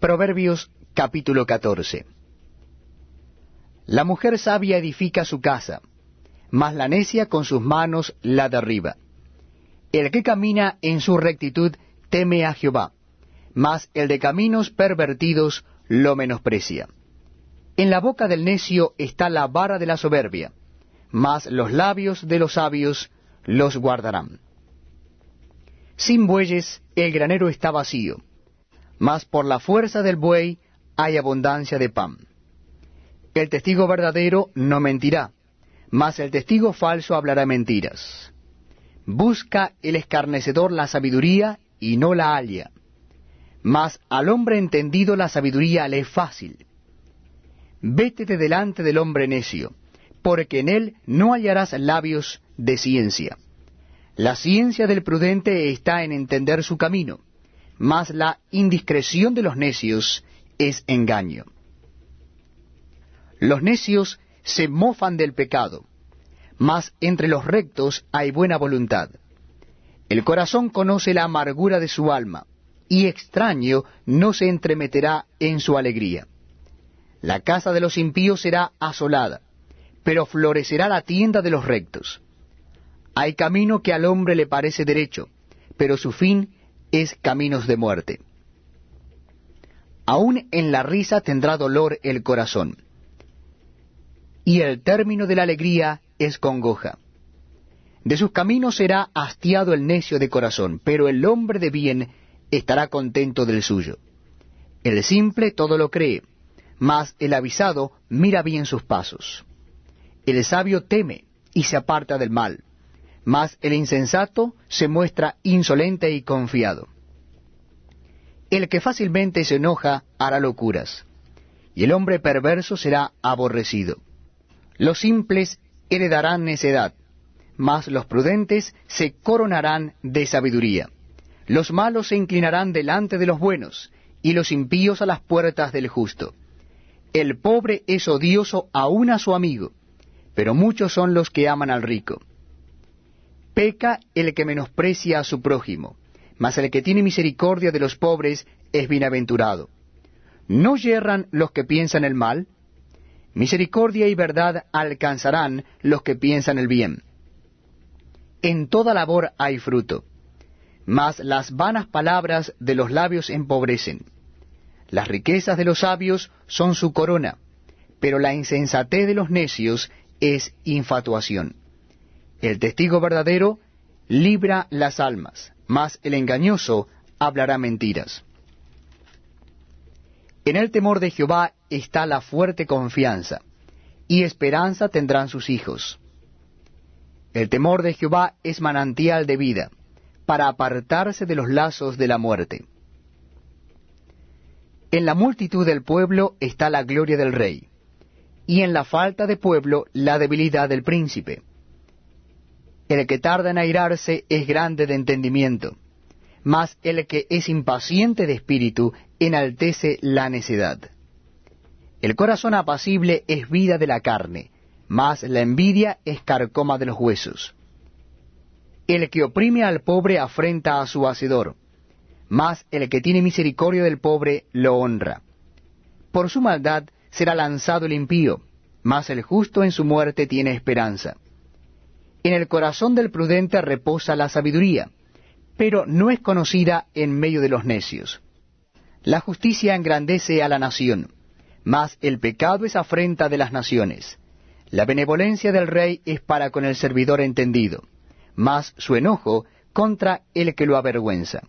Proverbios capítulo 14 La mujer sabia edifica su casa, mas la necia con sus manos la derriba. El que camina en su rectitud teme a Jehová, mas el de caminos pervertidos lo menosprecia. En la boca del necio está la vara de la soberbia, mas los labios de los sabios los guardarán. Sin bueyes el granero está vacío, mas por la fuerza del buey hay abundancia de pan. El testigo verdadero no mentirá, mas el testigo falso hablará mentiras. Busca el escarnecedor la sabiduría y no la halla, mas al hombre entendido la sabiduría le es fácil. Vétete delante del hombre necio, porque en él no hallarás labios de ciencia. La ciencia del prudente está en entender su camino, mas la indiscreción de los necios es engaño. Los necios se mofan del pecado, mas entre los rectos hay buena voluntad. El corazón conoce la amargura de su alma, y extraño no se entremeterá en su alegría. La casa de los impíos será asolada, pero florecerá la tienda de los rectos. Hay camino que al hombre le parece derecho, pero su fin es caminos de muerte. Aún en la risa tendrá dolor el corazón, y el término de la alegría es congoja. De sus caminos será hastiado el necio de corazón, pero el hombre de bien estará contento del suyo. El simple todo lo cree, mas el avisado mira bien sus pasos. El sabio teme y se aparta del mal mas el insensato se muestra insolente y confiado. El que fácilmente se enoja hará locuras, y el hombre perverso será aborrecido. Los simples heredarán necedad, mas los prudentes se coronarán de sabiduría. Los malos se inclinarán delante de los buenos, y los impíos a las puertas del justo. El pobre es odioso aún a su amigo, pero muchos son los que aman al rico. Peca el que menosprecia a su prójimo, mas el que tiene misericordia de los pobres es bienaventurado. ¿No yerran los que piensan el mal? Misericordia y verdad alcanzarán los que piensan el bien. En toda labor hay fruto, mas las vanas palabras de los labios empobrecen. Las riquezas de los sabios son su corona, pero la insensatez de los necios es infatuación. El testigo verdadero libra las almas, mas el engañoso hablará mentiras. En el temor de Jehová está la fuerte confianza, y esperanza tendrán sus hijos. El temor de Jehová es manantial de vida, para apartarse de los lazos de la muerte. En la multitud del pueblo está la gloria del rey, y en la falta de pueblo la debilidad del príncipe. El que tarda en airarse es grande de entendimiento, mas el que es impaciente de espíritu enaltece la necedad. El corazón apacible es vida de la carne, mas la envidia es carcoma de los huesos. El que oprime al pobre afrenta a su hacedor, mas el que tiene misericordia del pobre lo honra. Por su maldad será lanzado el impío, mas el justo en su muerte tiene esperanza. En el corazón del prudente reposa la sabiduría, pero no es conocida en medio de los necios. La justicia engrandece a la nación, mas el pecado es afrenta de las naciones. La benevolencia del rey es para con el servidor entendido, mas su enojo contra el que lo avergüenza.